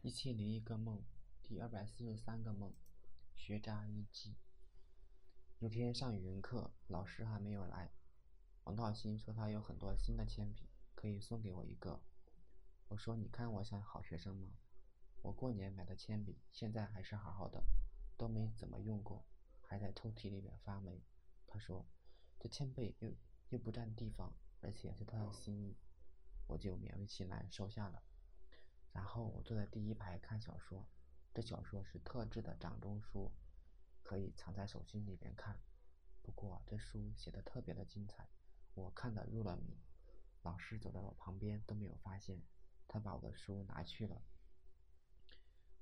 一千零一个梦，第二百四十三个梦，学渣日记。有天上语文课，老师还没有来。王道新说他有很多新的铅笔，可以送给我一个。我说：“你看我像好学生吗？我过年买的铅笔，现在还是好好的，都没怎么用过，还在抽屉里面发霉。”他说：“这铅笔又又不占地方，而且是他的心意。”我就勉为其难收下了。然后我坐在第一排看小说，这小说是特制的掌中书，可以藏在手心里边看。不过这书写的特别的精彩，我看得入了迷。老师走在我旁边都没有发现，他把我的书拿去了。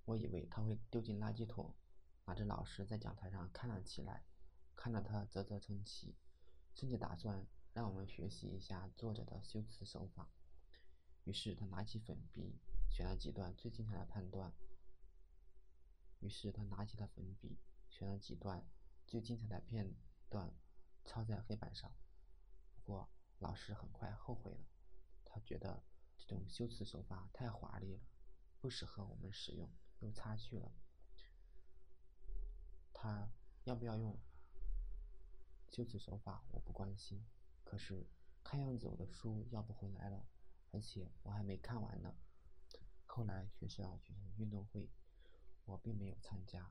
我以为他会丢进垃圾桶，拿着老师在讲台上看了起来，看到他啧啧称奇，甚至打算让我们学习一下作者的修辞手法。于是他拿起粉笔。选了几段最精彩的判断，于是他拿起了粉笔，选了几段最精彩的片段，抄在黑板上。不过老师很快后悔了，他觉得这种修辞手法太华丽了，不适合我们使用，又擦去了。他要不要用修辞手法，我不关心。可是看样子我的书要不回来了，而且我还没看完呢。后来学校举行运动会，我并没有参加。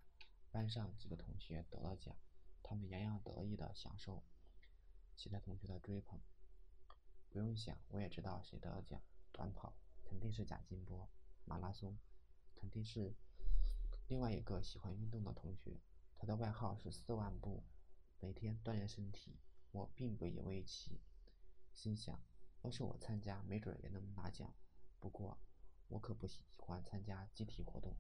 班上几个同学得了奖，他们洋洋得意地享受其他同学的追捧。不用想，我也知道谁得了奖。短跑肯定是贾金波，马拉松肯定是另外一个喜欢运动的同学，他的外号是四万步，每天锻炼身体。我并不以为奇，心想，要是我参加，没准也能拿奖。不过。我可不喜欢参加集体活动。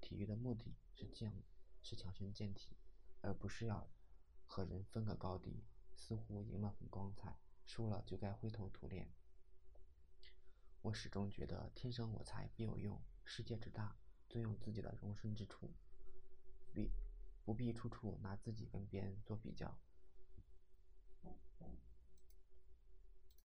体育的目的是健，是强身健体，而不是要和人分个高低。似乎赢了很光彩，输了就该灰头土脸。我始终觉得天生我材必有用，世界之大，总有自己的容身之处，必不必处处拿自己跟别人。